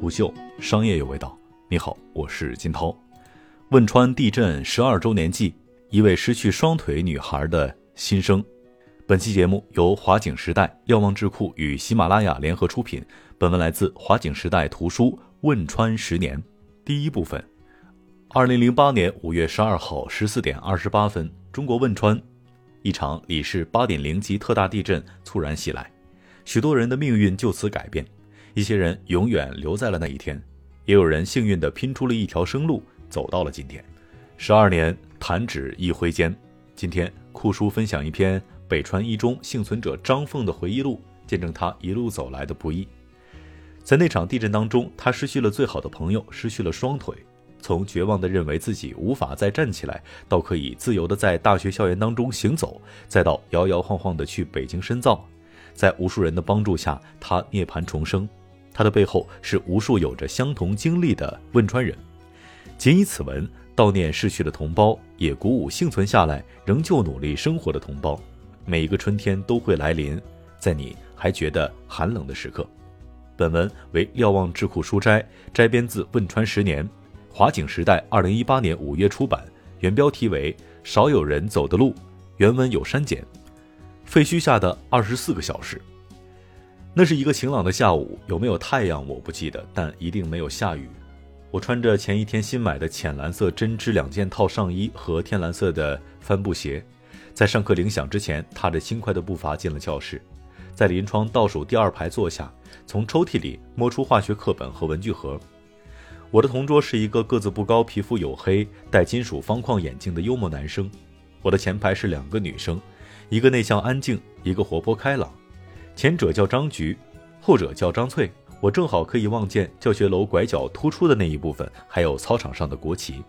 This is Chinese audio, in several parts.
不秀，商业有味道。你好，我是金涛。汶川地震十二周年祭，一位失去双腿女孩的心声。本期节目由华景时代瞭望智库与喜马拉雅联合出品。本文来自华景时代图书《汶川十年》第一部分。二零零八年五月十二号十四点二十八分，中国汶川，一场里氏八点零级特大地震猝然袭来，许多人的命运就此改变。一些人永远留在了那一天，也有人幸运地拼出了一条生路，走到了今天。十二年弹指一挥间，今天酷叔分享一篇北川一中幸存者张凤的回忆录，见证他一路走来的不易。在那场地震当中，他失去了最好的朋友，失去了双腿，从绝望地认为自己无法再站起来，到可以自由地在大学校园当中行走，再到摇摇晃晃地去北京深造，在无数人的帮助下，他涅槃重生。他的背后是无数有着相同经历的汶川人，仅以此文悼念逝去的同胞，也鼓舞幸存下来仍旧努力生活的同胞。每一个春天都会来临，在你还觉得寒冷的时刻。本文为瞭望智库书斋摘编自《汶川十年》，华景时代二零一八年五月出版，原标题为《少有人走的路》，原文有删减。废墟下的二十四个小时。那是一个晴朗的下午，有没有太阳我不记得，但一定没有下雨。我穿着前一天新买的浅蓝色针织两件套上衣和天蓝色的帆布鞋，在上课铃响之前，踏着轻快的步伐进了教室，在临窗倒数第二排坐下，从抽屉里摸出化学课本和文具盒。我的同桌是一个个子不高、皮肤黝黑、戴金属方框眼镜的幽默男生。我的前排是两个女生，一个内向安静，一个活泼开朗。前者叫张菊，后者叫张翠。我正好可以望见教学楼拐角突出的那一部分，还有操场上的国旗。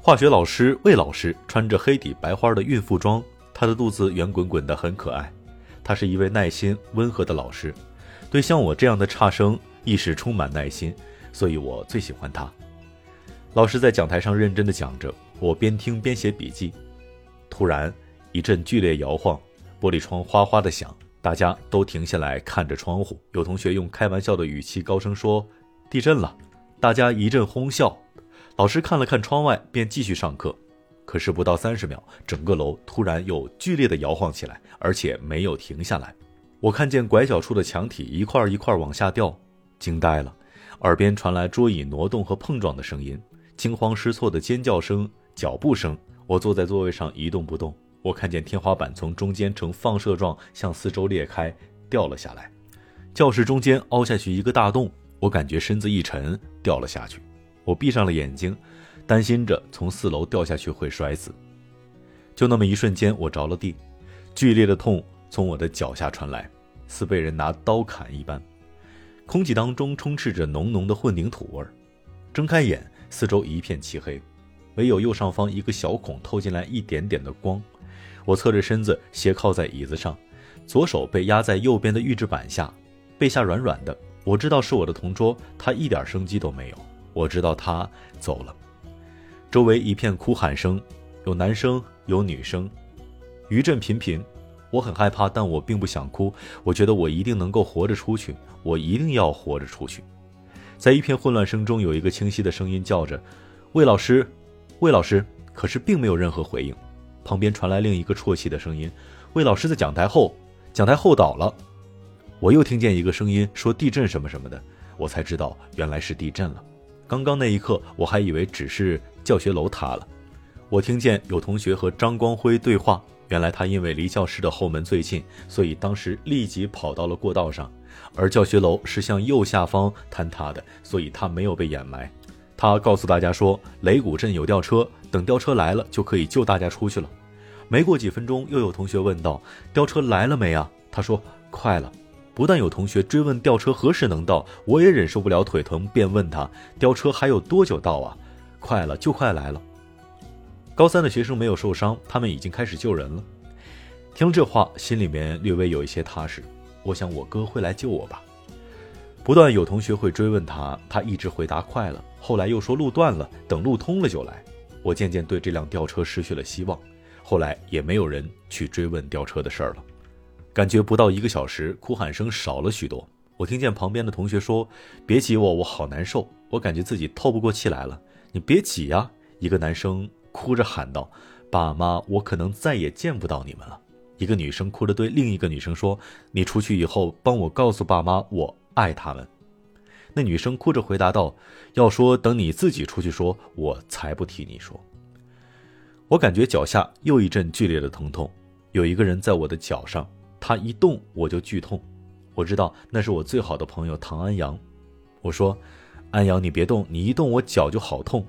化学老师魏老师穿着黑底白花的孕妇装，她的肚子圆滚滚的，很可爱。她是一位耐心温和的老师，对像我这样的差生亦是充满耐心，所以我最喜欢她。老师在讲台上认真的讲着，我边听边写笔记。突然一阵剧烈摇晃，玻璃窗哗哗的响。大家都停下来看着窗户，有同学用开玩笑的语气高声说：“地震了！”大家一阵哄笑。老师看了看窗外，便继续上课。可是不到三十秒，整个楼突然又剧烈的摇晃起来，而且没有停下来。我看见拐角处的墙体一块一块往下掉，惊呆了。耳边传来桌椅挪动和碰撞的声音，惊慌失措的尖叫声、脚步声。我坐在座位上一动不动。我看见天花板从中间呈放射状向四周裂开，掉了下来。教室中间凹下去一个大洞，我感觉身子一沉，掉了下去。我闭上了眼睛，担心着从四楼掉下去会摔死。就那么一瞬间，我着了地，剧烈的痛从我的脚下传来，似被人拿刀砍一般。空气当中充斥着浓浓的混凝土味儿。睁开眼，四周一片漆黑，唯有右上方一个小孔透进来一点点的光。我侧着身子斜靠在椅子上，左手被压在右边的预制板下，背下软软的。我知道是我的同桌，他一点生机都没有。我知道他走了。周围一片哭喊声，有男生有女生，余震频频。我很害怕，但我并不想哭。我觉得我一定能够活着出去，我一定要活着出去。在一片混乱声中，有一个清晰的声音叫着：“魏老师，魏老师。”可是并没有任何回应。旁边传来另一个啜泣的声音：“魏老师在讲台后，讲台后倒了。”我又听见一个声音说：“地震什么什么的。”我才知道原来是地震了。刚刚那一刻，我还以为只是教学楼塌了。我听见有同学和张光辉对话，原来他因为离教室的后门最近，所以当时立即跑到了过道上，而教学楼是向右下方坍塌的，所以他没有被掩埋。他告诉大家说：“雷谷镇有吊车。”等吊车来了，就可以救大家出去了。没过几分钟，又有同学问道：“吊车来了没啊？”他说：“快了。”不但有同学追问吊车何时能到，我也忍受不了腿疼，便问他：“吊车还有多久到啊？”“快了，就快来了。”高三的学生没有受伤，他们已经开始救人了。听了这话，心里面略微有一些踏实。我想我哥会来救我吧。不断有同学会追问他，他一直回答：“快了。”后来又说路断了，等路通了就来。我渐渐对这辆吊车失去了希望，后来也没有人去追问吊车的事儿了。感觉不到一个小时，哭喊声少了许多。我听见旁边的同学说：“别挤我，我好难受。”我感觉自己透不过气来了。你别挤呀！一个男生哭着喊道：“爸妈，我可能再也见不到你们了。”一个女生哭着对另一个女生说：“你出去以后，帮我告诉爸妈，我爱他们。”那女生哭着回答道：“要说等你自己出去说，我才不替你说。”我感觉脚下又一阵剧烈的疼痛，有一个人在我的脚上，他一动我就剧痛。我知道那是我最好的朋友唐安阳。我说：“安阳，你别动，你一动我脚就好痛。”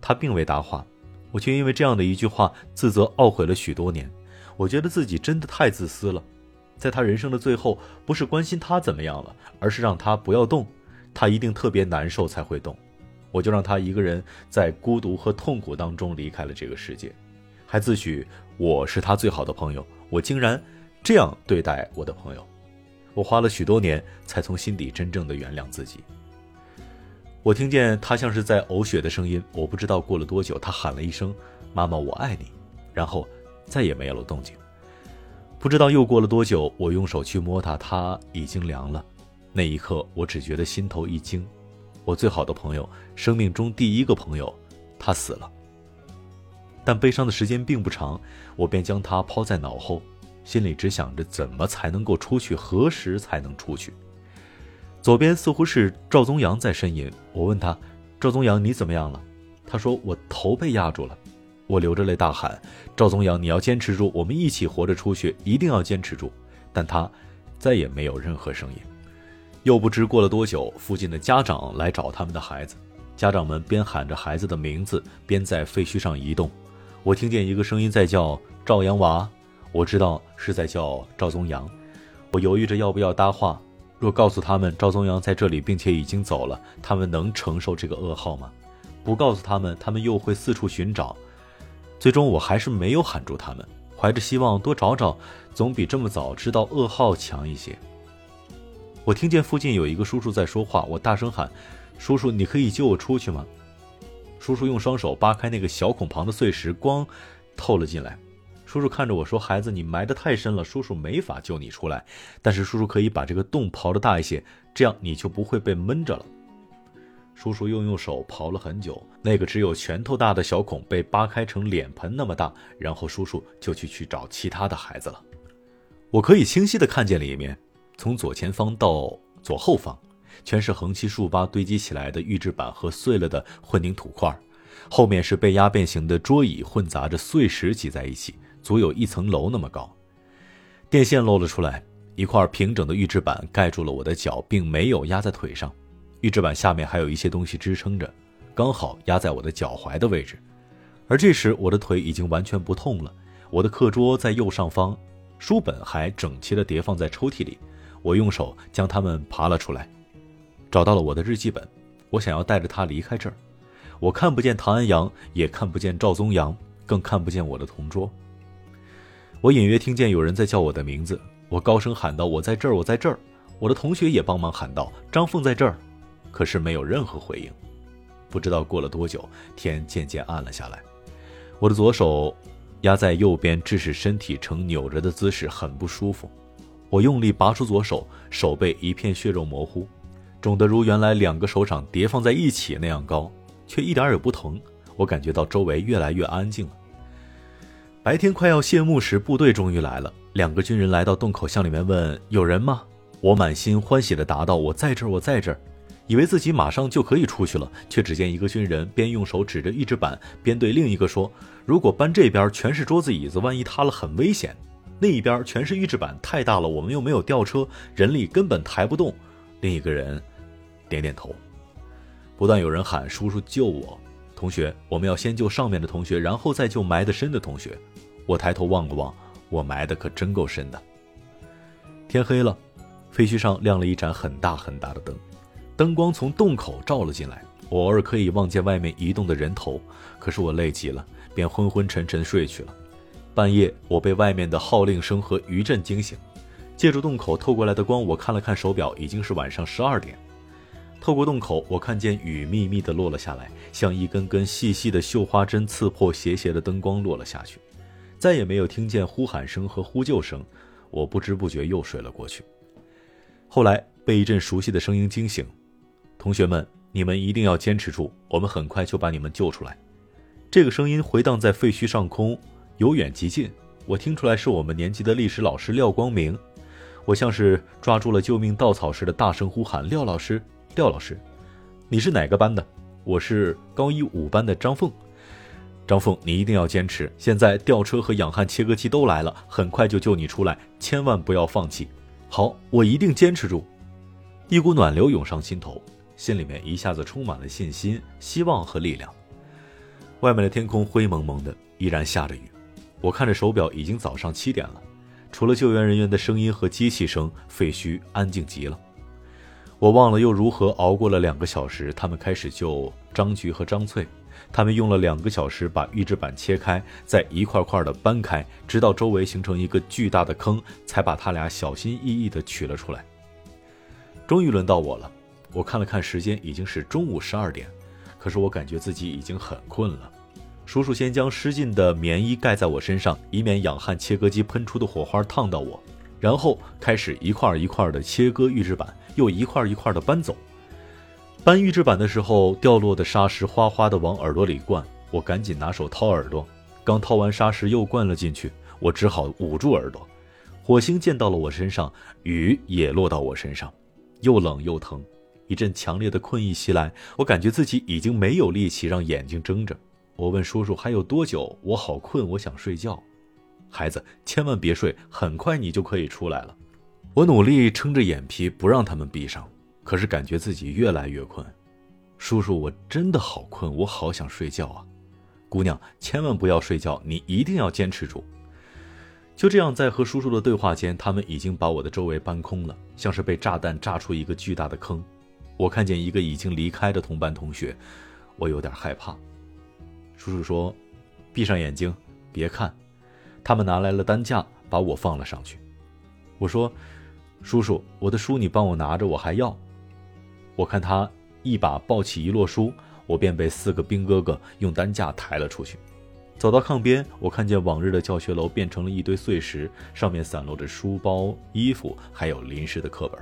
他并未答话，我却因为这样的一句话自责懊悔了许多年。我觉得自己真的太自私了，在他人生的最后，不是关心他怎么样了，而是让他不要动。他一定特别难受才会动，我就让他一个人在孤独和痛苦当中离开了这个世界，还自诩我是他最好的朋友。我竟然这样对待我的朋友，我花了许多年才从心底真正的原谅自己。我听见他像是在呕血的声音，我不知道过了多久，他喊了一声“妈妈，我爱你”，然后再也没有了动静。不知道又过了多久，我用手去摸他，他已经凉了。那一刻，我只觉得心头一惊，我最好的朋友，生命中第一个朋友，他死了。但悲伤的时间并不长，我便将他抛在脑后，心里只想着怎么才能够出去，何时才能出去。左边似乎是赵宗阳在呻吟，我问他：“赵宗阳，你怎么样了？”他说：“我头被压住了。”我流着泪大喊：“赵宗阳，你要坚持住，我们一起活着出去，一定要坚持住！”但他再也没有任何声音。又不知过了多久，附近的家长来找他们的孩子，家长们边喊着孩子的名字，边在废墟上移动。我听见一个声音在叫赵阳娃，我知道是在叫赵宗阳。我犹豫着要不要搭话。若告诉他们赵宗阳在这里，并且已经走了，他们能承受这个噩耗吗？不告诉他们，他们又会四处寻找。最终，我还是没有喊住他们，怀着希望多找找，总比这么早知道噩耗强一些。我听见附近有一个叔叔在说话，我大声喊：“叔叔，你可以救我出去吗？”叔叔用双手扒开那个小孔旁的碎石，光透了进来。叔叔看着我说：“孩子，你埋得太深了，叔叔没法救你出来。但是叔叔可以把这个洞刨的大一些，这样你就不会被闷着了。”叔叔又用手刨了很久，那个只有拳头大的小孔被扒开成脸盆那么大，然后叔叔就去去找其他的孩子了。我可以清晰地看见里面。从左前方到左后方，全是横七竖八堆积起来的预制板和碎了的混凝土块后面是被压变形的桌椅，混杂着碎石挤在一起，足有一层楼那么高。电线露了出来，一块平整的预制板盖住了我的脚，并没有压在腿上。预制板下面还有一些东西支撑着，刚好压在我的脚踝的位置。而这时，我的腿已经完全不痛了。我的课桌在右上方，书本还整齐地叠放在抽屉里。我用手将他们爬了出来，找到了我的日记本。我想要带着它离开这儿。我看不见唐安阳，也看不见赵宗阳，更看不见我的同桌。我隐约听见有人在叫我的名字，我高声喊道：“我在这儿，我在这儿。”我的同学也帮忙喊道：“张凤在这儿。”可是没有任何回应。不知道过了多久，天渐渐暗了下来。我的左手压在右边，致使身体呈扭着的姿势，很不舒服。我用力拔出左手，手背一片血肉模糊，肿得如原来两个手掌叠放在一起那样高，却一点也不疼。我感觉到周围越来越安静了。白天快要谢幕时，部队终于来了。两个军人来到洞口，向里面问：“有人吗？”我满心欢喜地答道：“我在这儿，我在这儿。”以为自己马上就可以出去了，却只见一个军人边用手指着预制板，边对另一个说：“如果搬这边全是桌子椅子，万一塌了，很危险。”那一边全是预制板，太大了，我们又没有吊车，人力根本抬不动。另一个人点点头。不断有人喊：“叔叔救我！”同学，我们要先救上面的同学，然后再救埋得深的同学。我抬头望了望，我埋的可真够深的。天黑了，废墟上亮了一盏很大很大的灯，灯光从洞口照了进来，我偶尔可以望见外面移动的人头。可是我累极了，便昏昏沉沉睡去了。半夜，我被外面的号令声和余震惊醒。借助洞口透过来的光，我看了看手表，已经是晚上十二点。透过洞口，我看见雨密密地落了下来，像一根根细细的绣花针，刺破斜斜的灯光落了下去。再也没有听见呼喊声和呼救声，我不知不觉又睡了过去。后来，被一阵熟悉的声音惊醒：“同学们，你们一定要坚持住，我们很快就把你们救出来。”这个声音回荡在废墟上空，由远及近。我听出来是我们年级的历史老师廖光明。我像是抓住了救命稻草似的，大声呼喊：“廖老师，廖老师，你是哪个班的？”我是高一五班的张凤，张凤，你一定要坚持。现在吊车和氧焊切割机都来了，很快就救你出来，千万不要放弃。好，我一定坚持住。一股暖流涌上心头，心里面一下子充满了信心、希望和力量。外面的天空灰蒙蒙的，依然下着雨。我看着手表，已经早上七点了。除了救援人员的声音和机器声，废墟安静极了。我忘了又如何熬过了两个小时。他们开始救张菊和张翠，他们用了两个小时把预制板切开，再一块块的搬开，直到周围形成一个巨大的坑，才把他俩小心翼翼地取了出来。终于轮到我了。我看了看时间，已经是中午十二点，可是我感觉自己已经很困了。叔叔先将湿浸的棉衣盖在我身上，以免氧焊切割机喷出的火花烫到我。然后开始一块一块的切割预制板，又一块一块的搬走。搬预制板的时候，掉落的沙石哗哗的往耳朵里灌，我赶紧拿手掏耳朵，刚掏完沙石又灌了进去，我只好捂住耳朵。火星溅到了我身上，雨也落到我身上，又冷又疼，一阵强烈的困意袭来，我感觉自己已经没有力气让眼睛睁着。我问叔叔还有多久？我好困，我想睡觉。孩子，千万别睡，很快你就可以出来了。我努力撑着眼皮不让他们闭上，可是感觉自己越来越困。叔叔，我真的好困，我好想睡觉啊！姑娘，千万不要睡觉，你一定要坚持住。就这样，在和叔叔的对话间，他们已经把我的周围搬空了，像是被炸弹炸出一个巨大的坑。我看见一个已经离开的同班同学，我有点害怕。叔叔说：“闭上眼睛，别看。”他们拿来了担架，把我放了上去。我说：“叔叔，我的书你帮我拿着，我还要。”我看他一把抱起一摞书，我便被四个兵哥哥用担架抬了出去。走到炕边，我看见往日的教学楼变成了一堆碎石，上面散落着书包、衣服，还有临时的课本。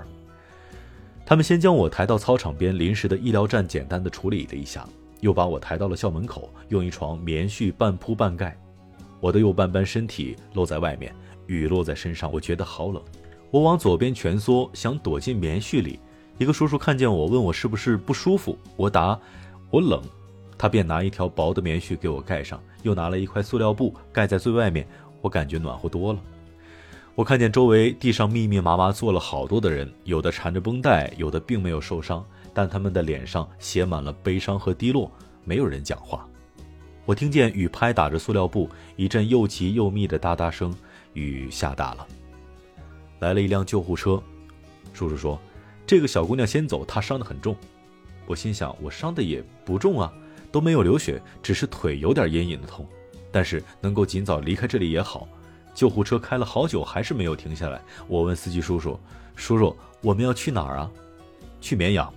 他们先将我抬到操场边临时的医疗站，简单的处理了一下，又把我抬到了校门口，用一床棉絮半铺半盖。我的右半边身体露在外面，雨落在身上，我觉得好冷。我往左边蜷缩，想躲进棉絮里。一个叔叔看见我，问我是不是不舒服。我答：我冷。他便拿一条薄的棉絮给我盖上，又拿了一块塑料布盖在最外面。我感觉暖和多了。我看见周围地上密密麻麻坐了好多的人，有的缠着绷带，有的并没有受伤，但他们的脸上写满了悲伤和低落，没有人讲话。我听见雨拍打着塑料布，一阵又急又密的哒哒声。雨下大了，来了一辆救护车。叔叔说：“这个小姑娘先走，她伤得很重。”我心想：“我伤的也不重啊，都没有流血，只是腿有点隐隐的痛。但是能够尽早离开这里也好。”救护车开了好久，还是没有停下来。我问司机叔叔：“叔叔，我们要去哪儿啊？”“去绵阳。”“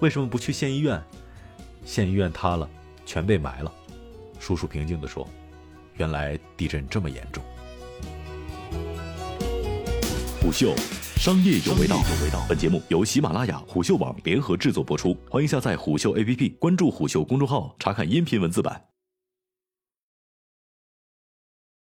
为什么不去县医院？”“县医院塌了，全被埋了。”叔叔平静地说：“原来地震这么严重。”虎嗅，商业有味道。本节目由喜马拉雅、虎嗅网联合制作播出。欢迎下载虎嗅 APP，关注虎嗅公众号，查看音频文字版。